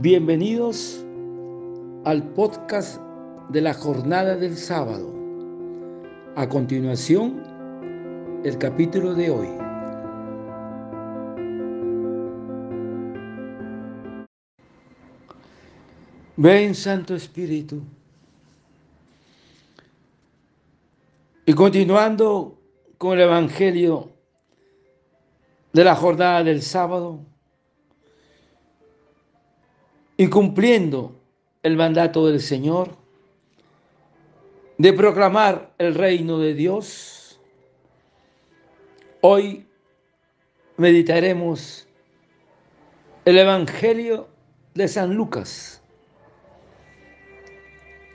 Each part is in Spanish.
Bienvenidos al podcast de la jornada del sábado. A continuación, el capítulo de hoy. Ven Santo Espíritu. Y continuando con el Evangelio de la jornada del sábado, y cumpliendo el mandato del Señor de proclamar el reino de Dios, hoy meditaremos el Evangelio de San Lucas,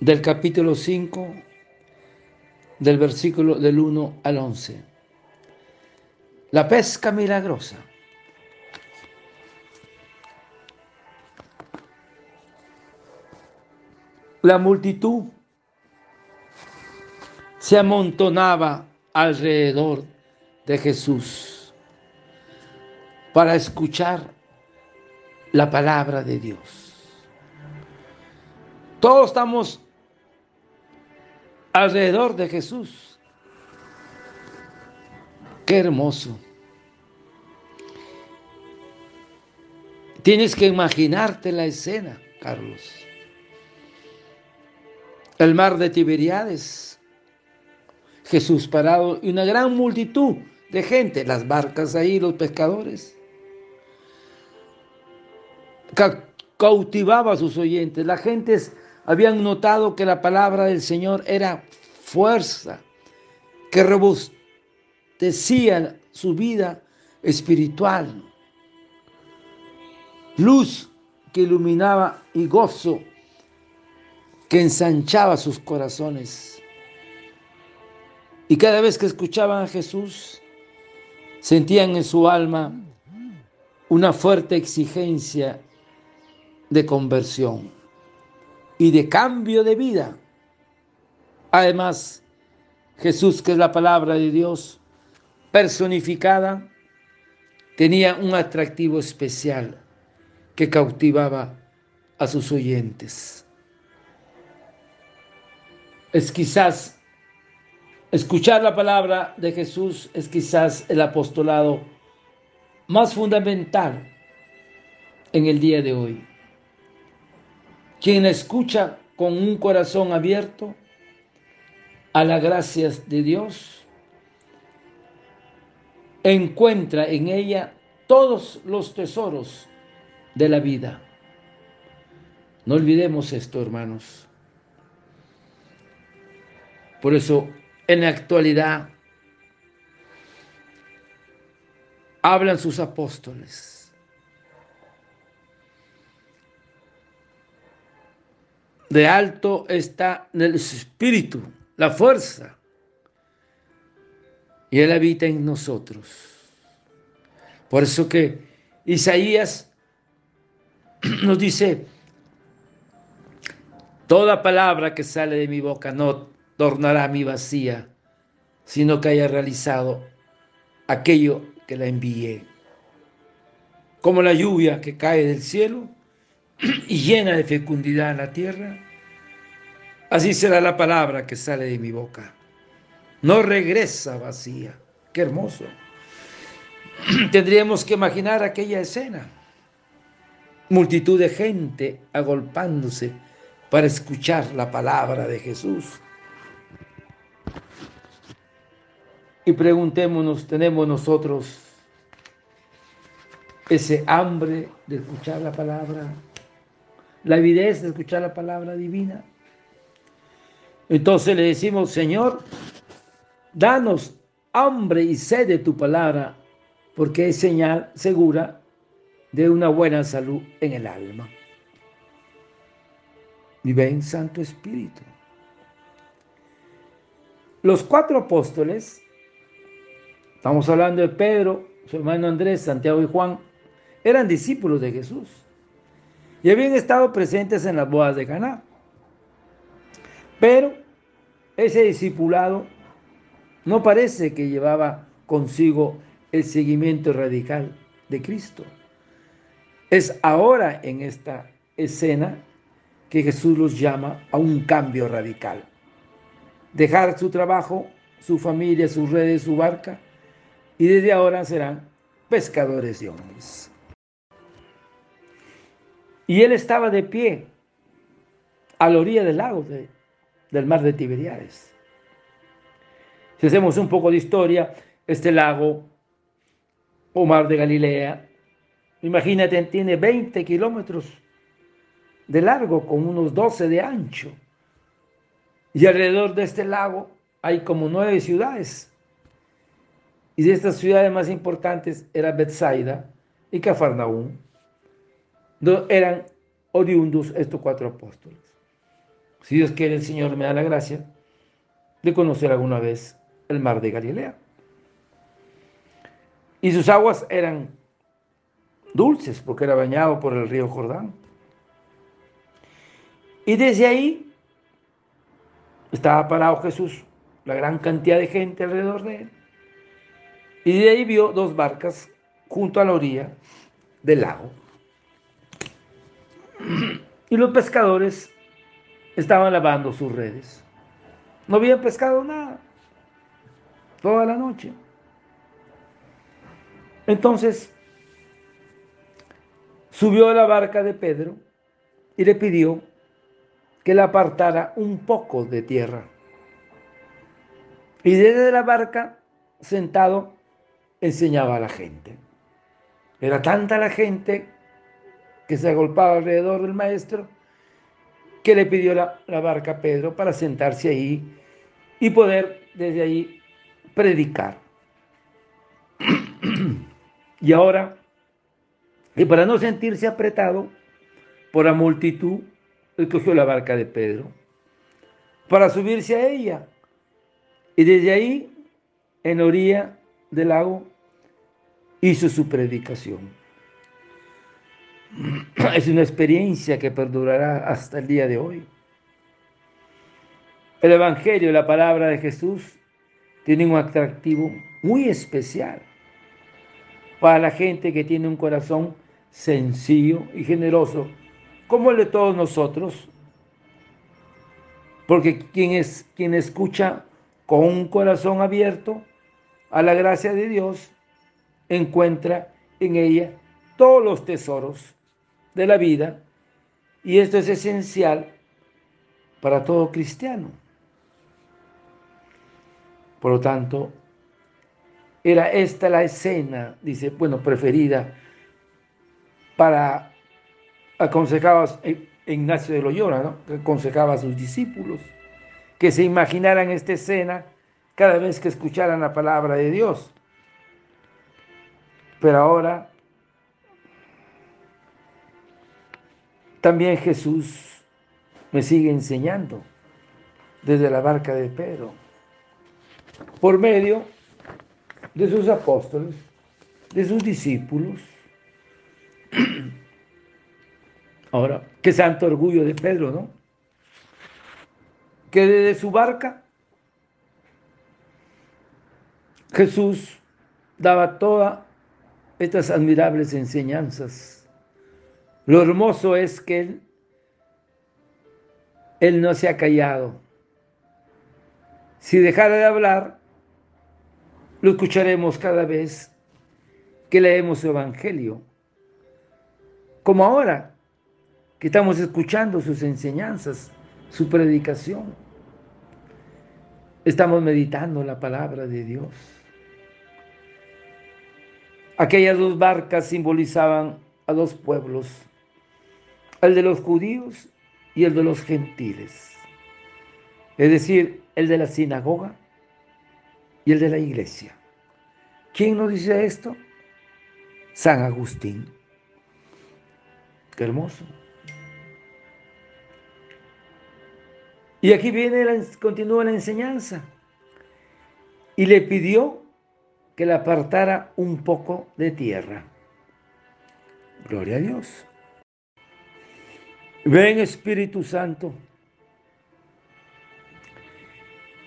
del capítulo 5, del versículo del 1 al 11. La pesca milagrosa. La multitud se amontonaba alrededor de Jesús para escuchar la palabra de Dios. Todos estamos alrededor de Jesús. Qué hermoso. Tienes que imaginarte la escena, Carlos el mar de Tiberiades. Jesús parado y una gran multitud de gente, las barcas ahí, los pescadores. cautivaba a sus oyentes. Las gentes habían notado que la palabra del Señor era fuerza, que robustecía su vida espiritual, luz que iluminaba y gozo que ensanchaba sus corazones. Y cada vez que escuchaban a Jesús, sentían en su alma una fuerte exigencia de conversión y de cambio de vida. Además, Jesús, que es la palabra de Dios personificada, tenía un atractivo especial que cautivaba a sus oyentes es quizás escuchar la palabra de Jesús, es quizás el apostolado más fundamental en el día de hoy. Quien escucha con un corazón abierto a las gracias de Dios, encuentra en ella todos los tesoros de la vida. No olvidemos esto, hermanos. Por eso, en la actualidad, hablan sus apóstoles. De alto está en el espíritu, la fuerza, y Él habita en nosotros. Por eso que Isaías nos dice, toda palabra que sale de mi boca no tornará mi vacía, sino que haya realizado aquello que la envié. Como la lluvia que cae del cielo y llena de fecundidad la tierra, así será la palabra que sale de mi boca. No regresa vacía. Qué hermoso. Tendríamos que imaginar aquella escena. Multitud de gente agolpándose para escuchar la palabra de Jesús. Y preguntémonos, ¿tenemos nosotros ese hambre de escuchar la palabra? La avidez de escuchar la palabra divina. Entonces le decimos, Señor, danos hambre y sed de tu palabra, porque es señal segura de una buena salud en el alma. Y ven, Santo Espíritu. Los cuatro apóstoles Estamos hablando de Pedro, su hermano Andrés, Santiago y Juan. Eran discípulos de Jesús y habían estado presentes en las bodas de Caná. Pero ese discipulado no parece que llevaba consigo el seguimiento radical de Cristo. Es ahora en esta escena que Jesús los llama a un cambio radical. Dejar su trabajo, su familia, sus redes, su barca, y desde ahora serán pescadores de hombres. Y él estaba de pie a la orilla del lago del mar de Tiberiades. Si hacemos un poco de historia, este lago o mar de Galilea, imagínate, tiene 20 kilómetros de largo con unos 12 de ancho. Y alrededor de este lago hay como nueve ciudades. Y de estas ciudades más importantes era Bethsaida y Cafarnaúm. Eran oriundos estos cuatro apóstoles. Si Dios quiere, el Señor me da la gracia de conocer alguna vez el mar de Galilea. Y sus aguas eran dulces porque era bañado por el río Jordán. Y desde ahí estaba parado Jesús, la gran cantidad de gente alrededor de él. Y de ahí vio dos barcas junto a la orilla del lago. Y los pescadores estaban lavando sus redes. No habían pescado nada toda la noche. Entonces subió a la barca de Pedro y le pidió que le apartara un poco de tierra. Y desde la barca, sentado, enseñaba a la gente. Era tanta la gente que se agolpaba alrededor del maestro que le pidió la, barca a Pedro para sentarse ahí y poder desde ahí predicar. y ahora, y para no sentirse apretado por la multitud, él cogió la barca de Pedro para subirse a ella. Y desde ahí, en orilla del lago, hizo su predicación. Es una experiencia que perdurará hasta el día de hoy. El Evangelio, la palabra de Jesús, tiene un atractivo muy especial para la gente que tiene un corazón sencillo y generoso, como el de todos nosotros. Porque quien, es, quien escucha con un corazón abierto a la gracia de Dios, encuentra en ella todos los tesoros de la vida y esto es esencial para todo cristiano. Por lo tanto, era esta la escena, dice, bueno, preferida para aconsejaba Ignacio de Loyola, ¿no? que aconsejaba a sus discípulos que se imaginaran esta escena cada vez que escucharan la palabra de Dios. Pero ahora también Jesús me sigue enseñando desde la barca de Pedro por medio de sus apóstoles, de sus discípulos. Ahora, qué santo orgullo de Pedro, ¿no? Que desde su barca Jesús daba todas estas admirables enseñanzas. Lo hermoso es que él, él no se ha callado, si dejara de hablar, lo escucharemos cada vez que leemos su Evangelio. Como ahora, que estamos escuchando sus enseñanzas, su predicación. Estamos meditando la palabra de Dios. Aquellas dos barcas simbolizaban a dos pueblos, el de los judíos y el de los gentiles. Es decir, el de la sinagoga y el de la iglesia. ¿Quién nos dice esto? San Agustín. Qué hermoso. Y aquí viene, la, continúa la enseñanza. Y le pidió que le apartara un poco de tierra. Gloria a Dios. Ven Espíritu Santo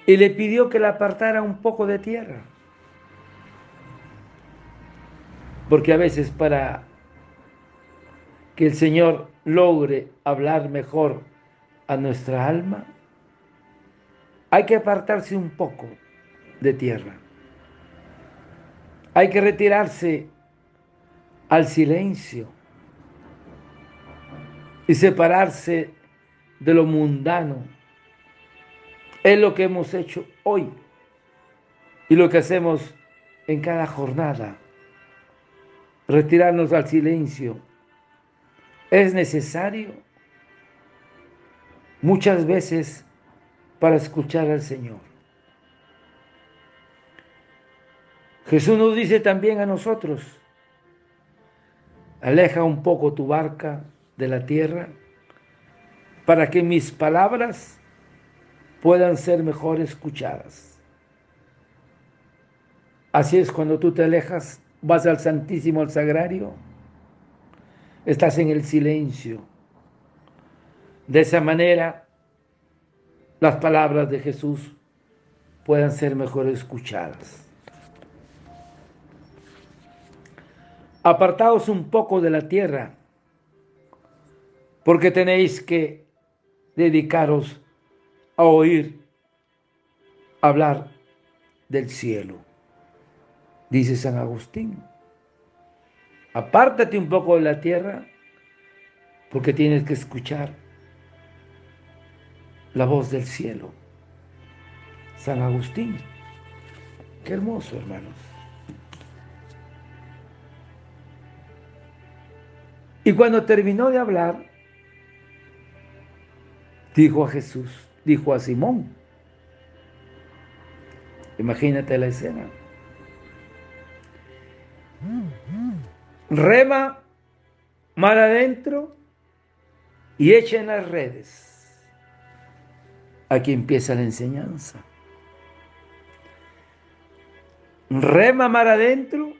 y le pidió que le apartara un poco de tierra. Porque a veces para que el Señor logre hablar mejor a nuestra alma, hay que apartarse un poco de tierra. Hay que retirarse al silencio y separarse de lo mundano. Es lo que hemos hecho hoy y lo que hacemos en cada jornada. Retirarnos al silencio. Es necesario muchas veces para escuchar al Señor. Jesús nos dice también a nosotros, aleja un poco tu barca de la tierra para que mis palabras puedan ser mejor escuchadas. Así es cuando tú te alejas, vas al Santísimo, al Sagrario, estás en el silencio. De esa manera, las palabras de Jesús puedan ser mejor escuchadas. Apartaos un poco de la tierra, porque tenéis que dedicaros a oír hablar del cielo, dice San Agustín. Apártate un poco de la tierra, porque tienes que escuchar la voz del cielo. San Agustín. Qué hermoso, hermanos. Y cuando terminó de hablar, dijo a Jesús, dijo a Simón, imagínate la escena, rema mar adentro y echen las redes. Aquí empieza la enseñanza. Rema mar adentro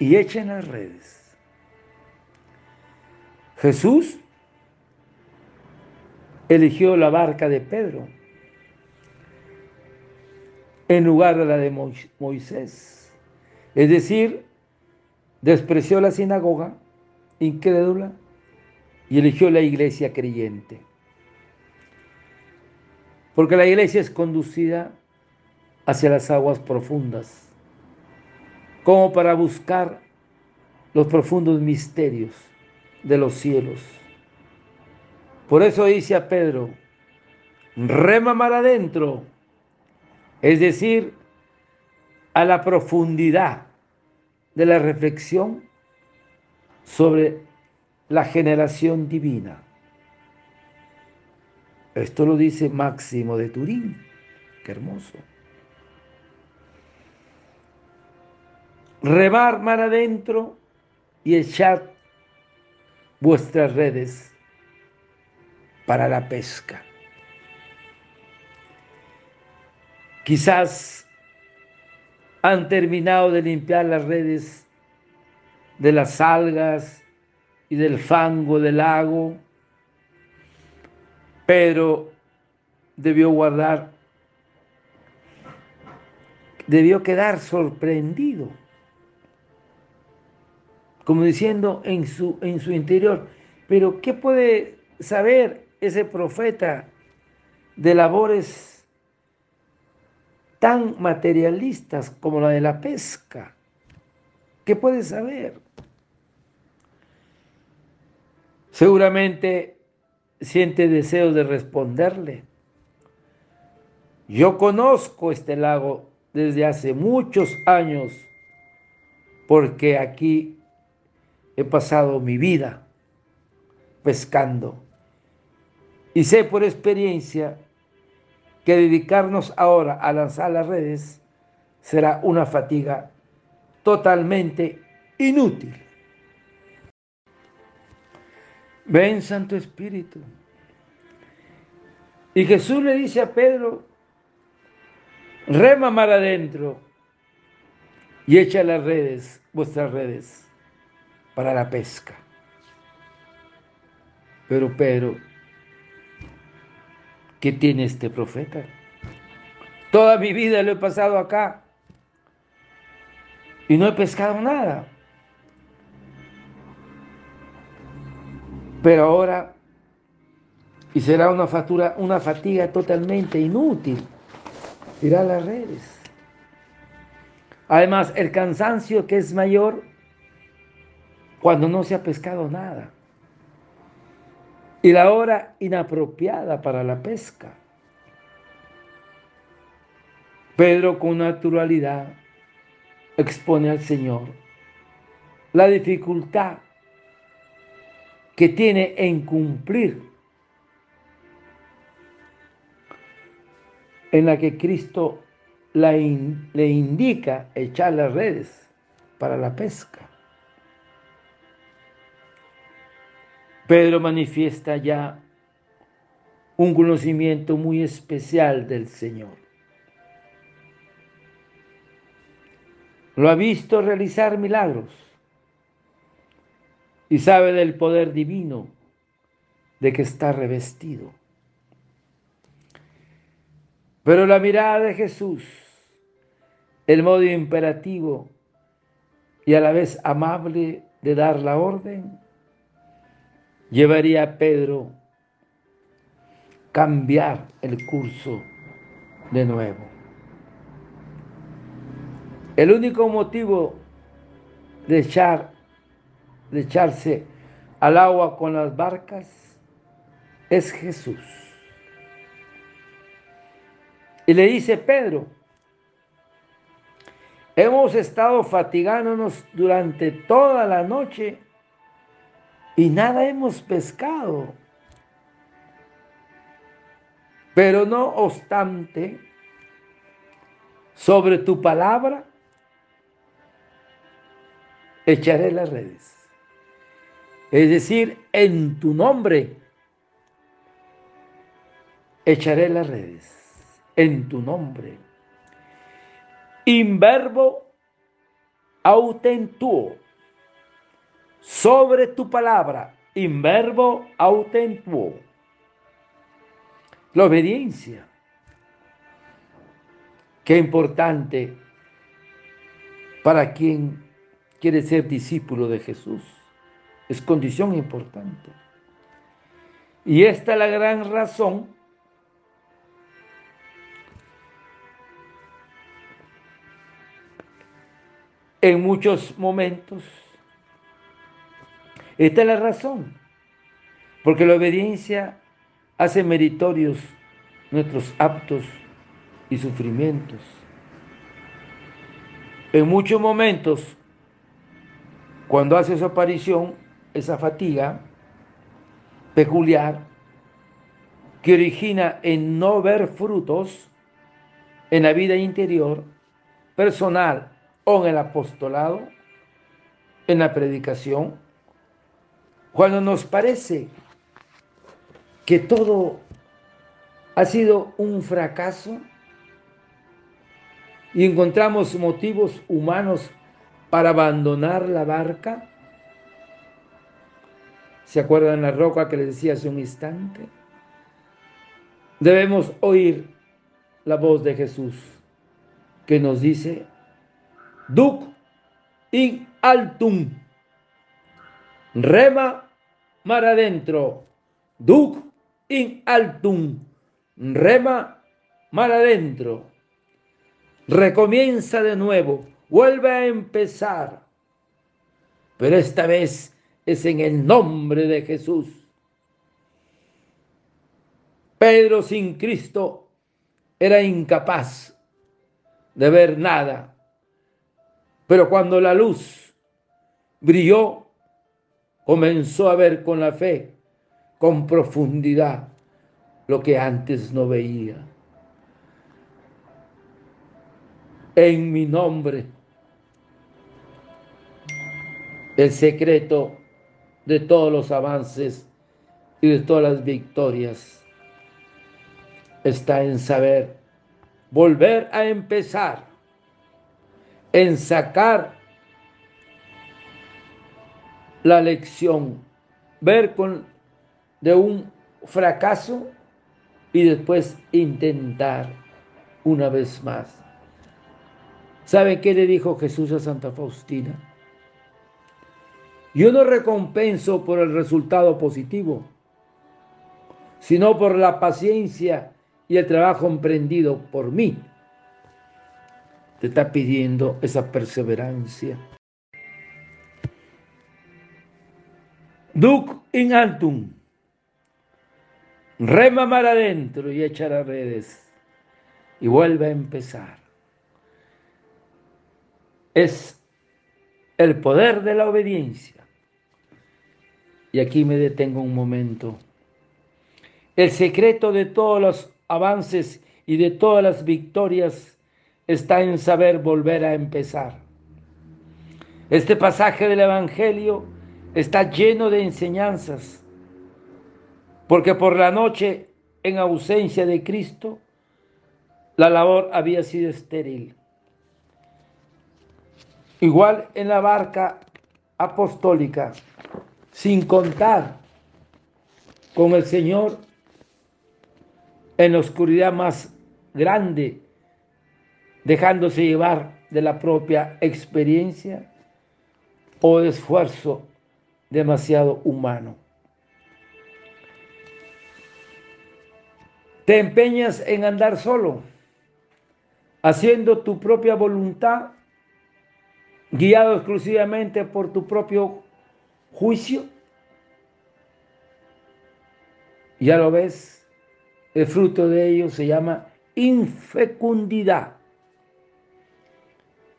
y echen las redes. Jesús eligió la barca de Pedro en lugar de la de Moisés. Es decir, despreció la sinagoga incrédula y eligió la iglesia creyente. Porque la iglesia es conducida hacia las aguas profundas, como para buscar los profundos misterios de los cielos. Por eso dice a Pedro, rema mar adentro, es decir, a la profundidad de la reflexión sobre la generación divina. Esto lo dice Máximo de Turín. Qué hermoso. Remar mar adentro y echar vuestras redes para la pesca. Quizás han terminado de limpiar las redes de las algas y del fango del lago. Pedro debió guardar, debió quedar sorprendido, como diciendo en su, en su interior, pero ¿qué puede saber ese profeta de labores tan materialistas como la de la pesca? ¿Qué puede saber? Seguramente siente deseos de responderle. Yo conozco este lago desde hace muchos años porque aquí he pasado mi vida pescando. Y sé por experiencia que dedicarnos ahora a lanzar las redes será una fatiga totalmente inútil. Ven Santo Espíritu. Y Jesús le dice a Pedro, rema mar adentro y echa las redes, vuestras redes, para la pesca. Pero Pedro, ¿qué tiene este profeta? Toda mi vida lo he pasado acá y no he pescado nada. Pero ahora, y será una, factura, una fatiga totalmente inútil, irá las redes. Además, el cansancio que es mayor cuando no se ha pescado nada. Y la hora inapropiada para la pesca. Pedro con naturalidad expone al Señor la dificultad que tiene en cumplir en la que Cristo le indica echar las redes para la pesca. Pedro manifiesta ya un conocimiento muy especial del Señor. Lo ha visto realizar milagros y sabe del poder divino de que está revestido. Pero la mirada de Jesús, el modo imperativo y a la vez amable de dar la orden, llevaría a Pedro cambiar el curso de nuevo. El único motivo de, echar, de echarse al agua con las barcas es Jesús. Y le dice Pedro, hemos estado fatigándonos durante toda la noche y nada hemos pescado. Pero no obstante, sobre tu palabra echaré las redes. Es decir, en tu nombre echaré las redes. En tu nombre. Inverbo autentuo sobre tu palabra, inverbo autentuo. La obediencia. Qué importante para quien quiere ser discípulo de Jesús. Es condición importante. Y esta es la gran razón en muchos momentos esta es la razón, porque la obediencia hace meritorios nuestros actos y sufrimientos. En muchos momentos, cuando hace su aparición, esa fatiga peculiar que origina en no ver frutos en la vida interior, personal o en el apostolado, en la predicación, cuando nos parece que todo ha sido un fracaso y encontramos motivos humanos para abandonar la barca, ¿se acuerdan la roca que les decía hace un instante? Debemos oír la voz de Jesús que nos dice, Duc in altum, rema mar adentro, duc in altum, rema mar adentro. Recomienza de nuevo, vuelve a empezar, pero esta vez es en el nombre de Jesús. Pedro sin Cristo era incapaz de ver nada, pero cuando la luz brilló, comenzó a ver con la fe, con profundidad, lo que antes no veía. En mi nombre, el secreto de todos los avances y de todas las victorias está en saber volver a empezar, en sacar la lección, ver con de un fracaso y después intentar una vez más. ¿Sabe qué le dijo Jesús a Santa Faustina? Yo no recompenso por el resultado positivo, sino por la paciencia y el trabajo emprendido por mí. Te está pidiendo esa perseverancia. Duc in antum. Rema mar adentro y echar a redes. Y vuelve a empezar. Es el poder de la obediencia. Y aquí me detengo un momento. El secreto de todos los avances y de todas las victorias está en saber volver a empezar. Este pasaje del Evangelio está lleno de enseñanzas, porque por la noche, en ausencia de Cristo, la labor había sido estéril. Igual en la barca apostólica, sin contar con el Señor en la oscuridad más grande, dejándose llevar de la propia experiencia o esfuerzo demasiado humano. Te empeñas en andar solo, haciendo tu propia voluntad, guiado exclusivamente por tu propio juicio. Ya lo ves, el fruto de ello se llama infecundidad.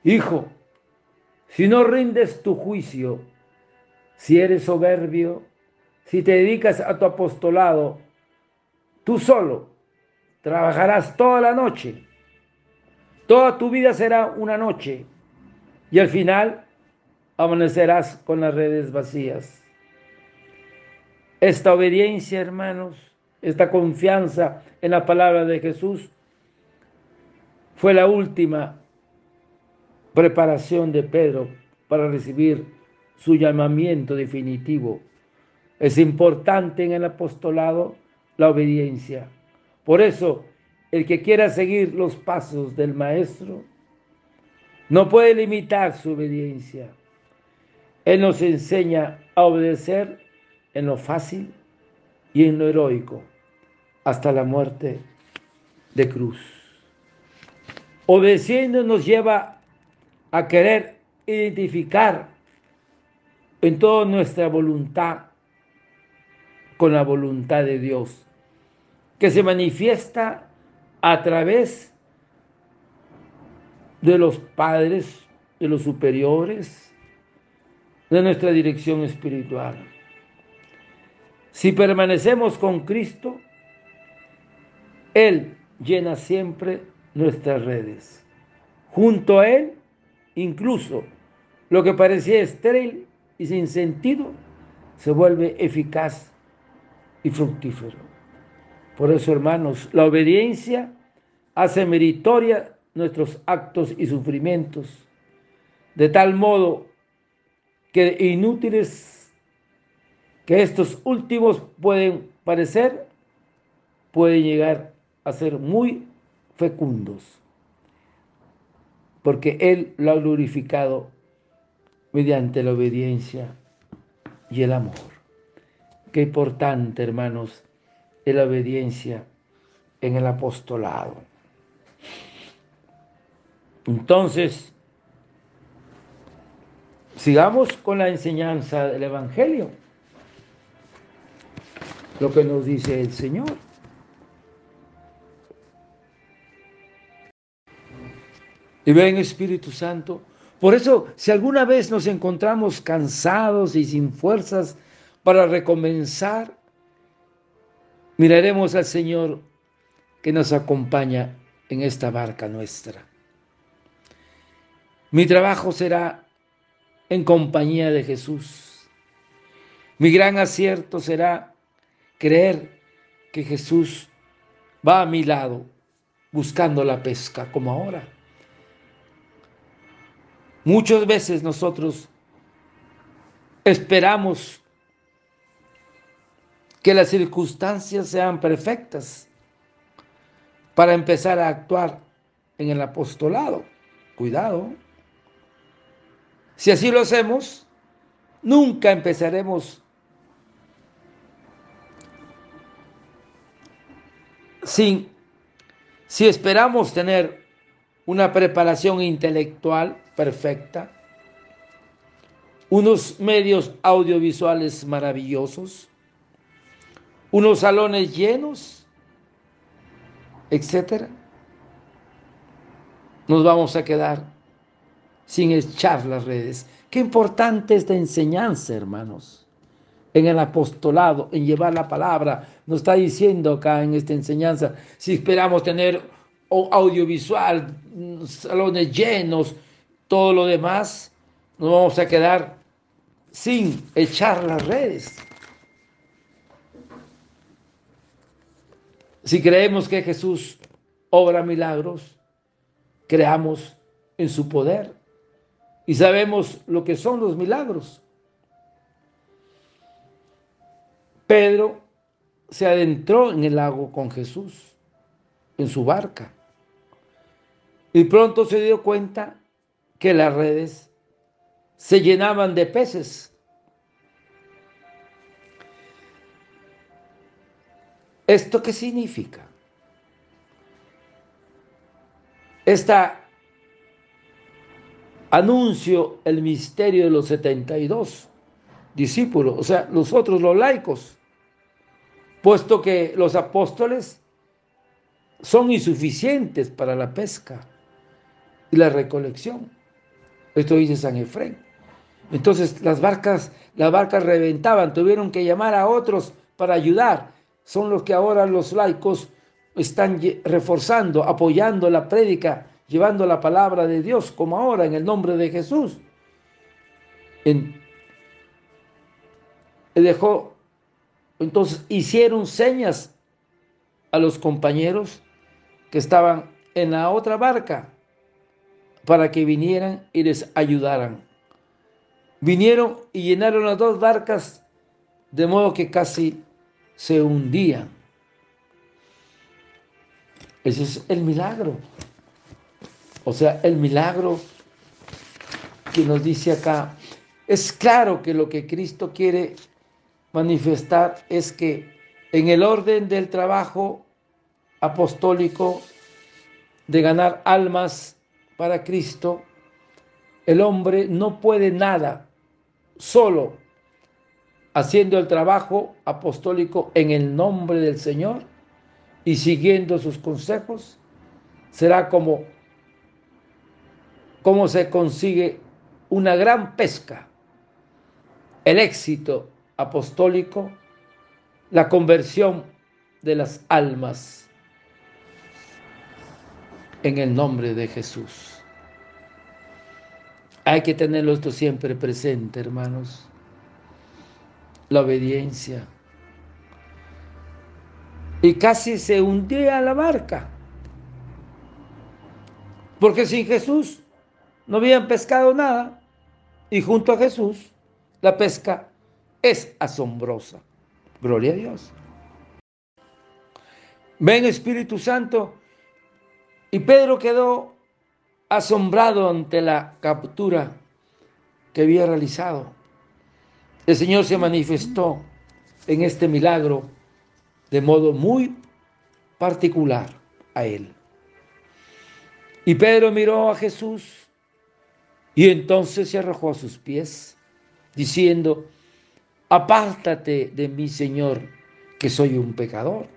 Hijo, si no rindes tu juicio, si eres soberbio, si te dedicas a tu apostolado, tú solo trabajarás toda la noche. Toda tu vida será una noche y al final amanecerás con las redes vacías. Esta obediencia, hermanos, esta confianza en la palabra de Jesús fue la última preparación de Pedro para recibir su llamamiento definitivo. Es importante en el apostolado la obediencia. Por eso, el que quiera seguir los pasos del Maestro no puede limitar su obediencia. Él nos enseña a obedecer en lo fácil y en lo heroico, hasta la muerte de cruz. Obedeciendo nos lleva a querer identificar en toda nuestra voluntad con la voluntad de Dios, que se manifiesta a través de los padres, de los superiores, de nuestra dirección espiritual. Si permanecemos con Cristo, Él llena siempre nuestras redes. Junto a Él, incluso lo que parecía estéril y sin sentido se vuelve eficaz y fructífero. Por eso, hermanos, la obediencia hace meritoria nuestros actos y sufrimientos, de tal modo que inútiles que estos últimos pueden parecer, pueden llegar a ser muy fecundos, porque Él lo ha glorificado mediante la obediencia y el amor. Qué importante, hermanos, es la obediencia en el apostolado. Entonces, sigamos con la enseñanza del Evangelio, lo que nos dice el Señor. Y ven Espíritu Santo, por eso, si alguna vez nos encontramos cansados y sin fuerzas para recomenzar, miraremos al Señor que nos acompaña en esta barca nuestra. Mi trabajo será en compañía de Jesús. Mi gran acierto será creer que Jesús va a mi lado buscando la pesca como ahora. Muchas veces nosotros esperamos que las circunstancias sean perfectas para empezar a actuar en el apostolado. Cuidado. Si así lo hacemos, nunca empezaremos sin, si esperamos tener una preparación intelectual perfecta, unos medios audiovisuales maravillosos, unos salones llenos, etcétera, nos vamos a quedar sin echar las redes. Qué importante esta enseñanza, hermanos, en el apostolado, en llevar la palabra. Nos está diciendo acá en esta enseñanza, si esperamos tener audiovisual, salones llenos, todo lo demás, nos vamos a quedar sin echar las redes. Si creemos que Jesús obra milagros, creamos en su poder y sabemos lo que son los milagros. Pedro se adentró en el lago con Jesús, en su barca, y pronto se dio cuenta que las redes se llenaban de peces. ¿Esto qué significa? Esta anuncio el misterio de los 72 discípulos, o sea, los otros, los laicos, puesto que los apóstoles son insuficientes para la pesca y la recolección. Esto dice San Efrén. Entonces las barcas, las barcas reventaban, tuvieron que llamar a otros para ayudar. Son los que ahora los laicos están reforzando, apoyando la prédica, llevando la palabra de Dios, como ahora en el nombre de Jesús. En, dejó, entonces hicieron señas a los compañeros que estaban en la otra barca para que vinieran y les ayudaran. Vinieron y llenaron las dos barcas de modo que casi se hundían. Ese es el milagro. O sea, el milagro que nos dice acá. Es claro que lo que Cristo quiere manifestar es que en el orden del trabajo apostólico de ganar almas para Cristo, el hombre no puede nada solo haciendo el trabajo apostólico en el nombre del Señor y siguiendo sus consejos, será como, como se consigue una gran pesca, el éxito apostólico, la conversión de las almas en el nombre de Jesús. Hay que tenerlo esto siempre presente, hermanos. La obediencia. Y casi se hundía la barca. Porque sin Jesús no habían pescado nada. Y junto a Jesús la pesca es asombrosa. Gloria a Dios. Ven Espíritu Santo y Pedro quedó asombrado ante la captura que había realizado. El Señor se manifestó en este milagro de modo muy particular a él. Y Pedro miró a Jesús y entonces se arrojó a sus pies, diciendo, apártate de mí, Señor, que soy un pecador.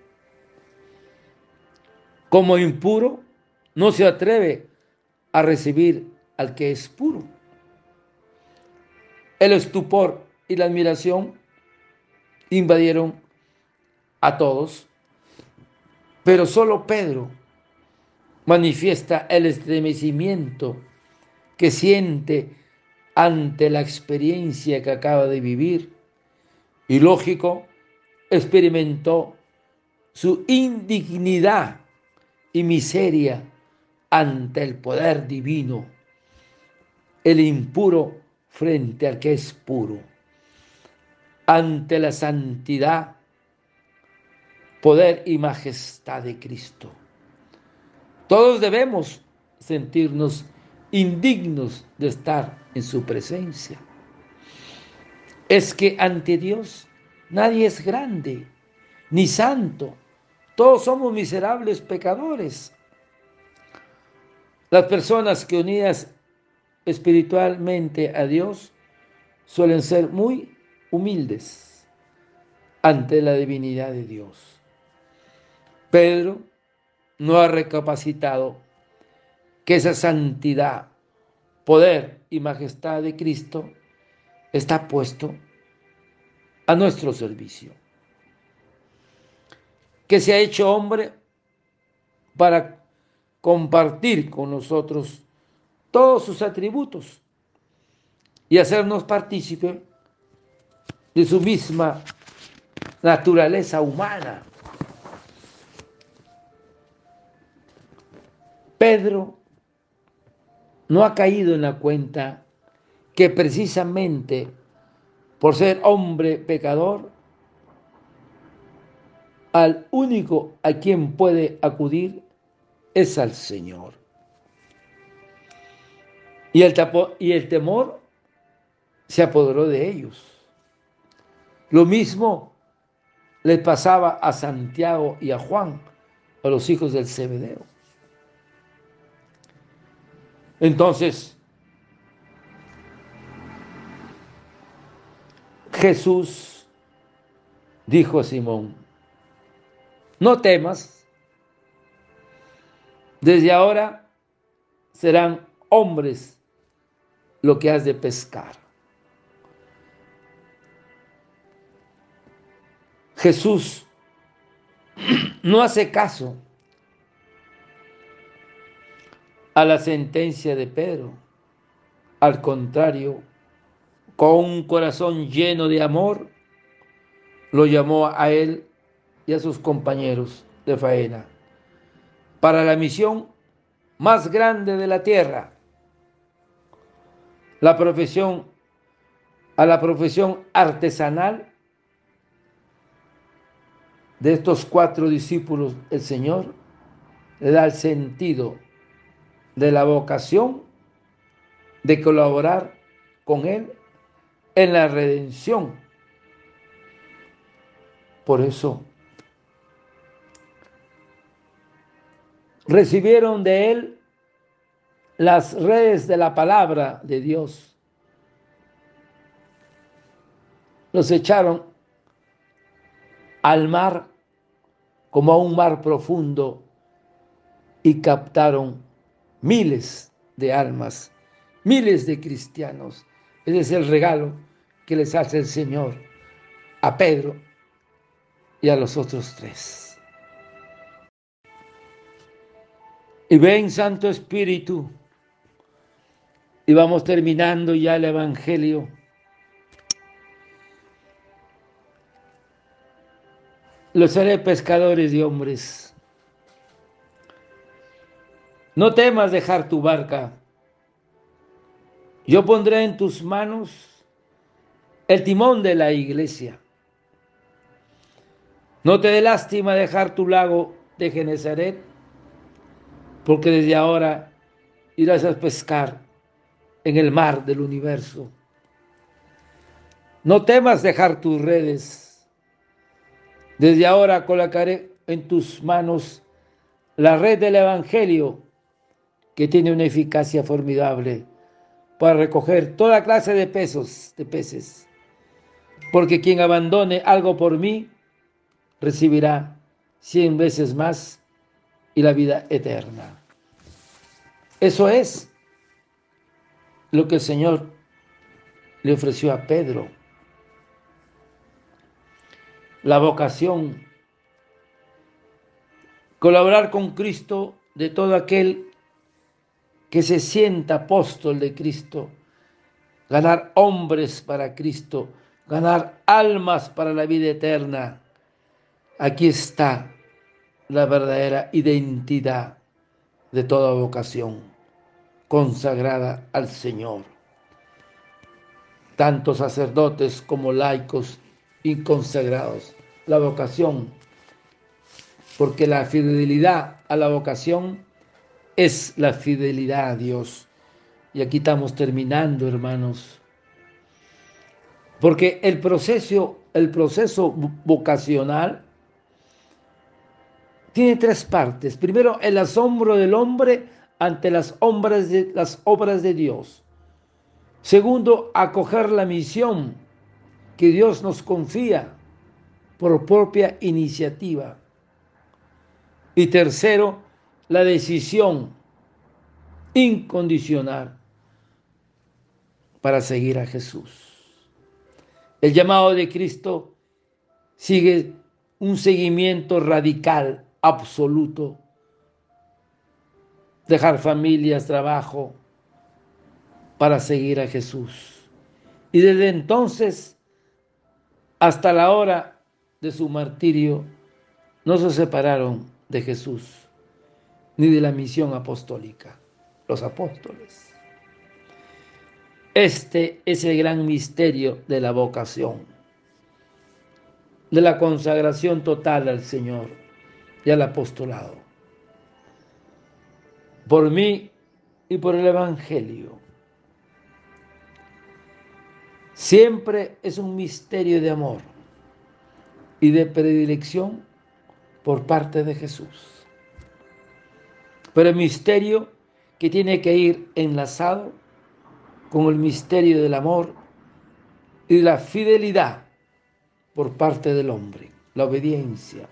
Como impuro, no se atreve a recibir al que es puro. El estupor y la admiración invadieron a todos, pero solo Pedro manifiesta el estremecimiento que siente ante la experiencia que acaba de vivir y lógico, experimentó su indignidad y miseria ante el poder divino, el impuro frente al que es puro, ante la santidad, poder y majestad de Cristo. Todos debemos sentirnos indignos de estar en su presencia. es que ante Dios nadie es grande ni santo. Todos somos miserables pecadores. Las personas que unidas espiritualmente a Dios suelen ser muy humildes ante la divinidad de Dios. Pedro no ha recapacitado que esa santidad, poder y majestad de Cristo está puesto a nuestro servicio. Que se ha hecho hombre para compartir con nosotros todos sus atributos y hacernos partícipe de su misma naturaleza humana. Pedro no ha caído en la cuenta que precisamente por ser hombre pecador, al único a quien puede acudir es al Señor. Y el, y el temor se apoderó de ellos. Lo mismo le pasaba a Santiago y a Juan, a los hijos del Cebedeo. Entonces, Jesús dijo a Simón, no temas, desde ahora serán hombres lo que has de pescar. Jesús no hace caso a la sentencia de Pedro. Al contrario, con un corazón lleno de amor, lo llamó a él y a sus compañeros de faena para la misión más grande de la tierra, la profesión a la profesión artesanal de estos cuatro discípulos, el Señor le da el sentido de la vocación de colaborar con Él en la redención. Por eso recibieron de Él las redes de la palabra de Dios. Los echaron al mar como a un mar profundo y captaron miles de almas, miles de cristianos. Ese es el regalo que les hace el Señor a Pedro y a los otros tres. Y ven, Santo Espíritu, y vamos terminando ya el Evangelio. Los haré pescadores de hombres. No temas dejar tu barca. Yo pondré en tus manos el timón de la iglesia. No te dé lástima dejar tu lago de Genezaret, porque desde ahora irás a pescar en el mar del universo. No temas dejar tus redes. Desde ahora colocaré en tus manos la red del Evangelio que tiene una eficacia formidable para recoger toda clase de pesos, de peces. Porque quien abandone algo por mí, recibirá cien veces más y la vida eterna. Eso es lo que el Señor le ofreció a Pedro. La vocación, colaborar con Cristo de todo aquel que se sienta apóstol de Cristo, ganar hombres para Cristo, ganar almas para la vida eterna. Aquí está la verdadera identidad de toda vocación consagrada al Señor. Tanto sacerdotes como laicos y consagrados. La vocación, porque la fidelidad a la vocación es la fidelidad a Dios. Y aquí estamos terminando, hermanos. Porque el proceso, el proceso vocacional tiene tres partes. Primero, el asombro del hombre ante las obras de, las obras de Dios. Segundo, acoger la misión que Dios nos confía por propia iniciativa. Y tercero, la decisión incondicional para seguir a Jesús. El llamado de Cristo sigue un seguimiento radical, absoluto. Dejar familias, trabajo, para seguir a Jesús. Y desde entonces hasta la hora de su martirio no se separaron de Jesús ni de la misión apostólica, los apóstoles. Este es el gran misterio de la vocación, de la consagración total al Señor y al apostolado. Por mí y por el Evangelio. Siempre es un misterio de amor y de predilección por parte de Jesús. Pero el misterio que tiene que ir enlazado con el misterio del amor y la fidelidad por parte del hombre, la obediencia.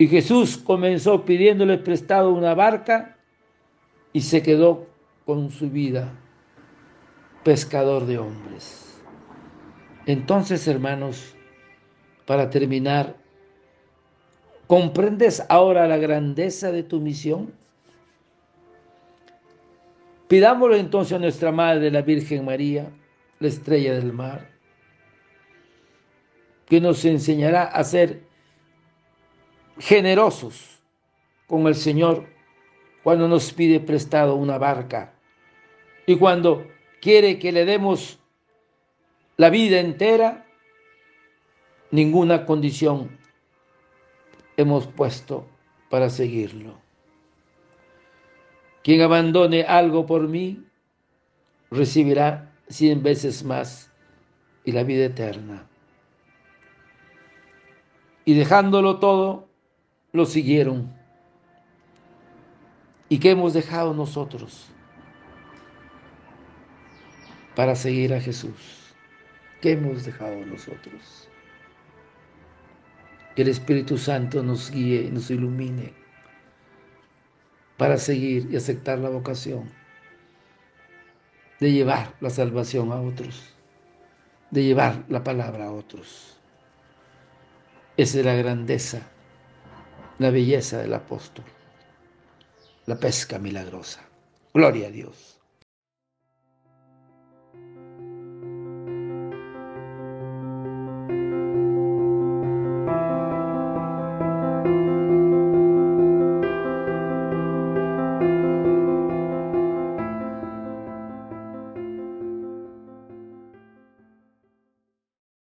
Y Jesús comenzó pidiéndole prestado una barca y se quedó con su vida, pescador de hombres. Entonces, hermanos, para terminar, ¿comprendes ahora la grandeza de tu misión? Pidámoslo entonces a nuestra Madre, la Virgen María, la estrella del mar, que nos enseñará a ser generosos con el Señor cuando nos pide prestado una barca y cuando quiere que le demos la vida entera, ninguna condición hemos puesto para seguirlo. Quien abandone algo por mí, recibirá cien veces más y la vida eterna. Y dejándolo todo, lo siguieron. ¿Y qué hemos dejado nosotros para seguir a Jesús? ¿Qué hemos dejado nosotros? Que el Espíritu Santo nos guíe y nos ilumine para seguir y aceptar la vocación de llevar la salvación a otros, de llevar la palabra a otros. Esa es la grandeza, la belleza del apóstol, la pesca milagrosa. Gloria a Dios.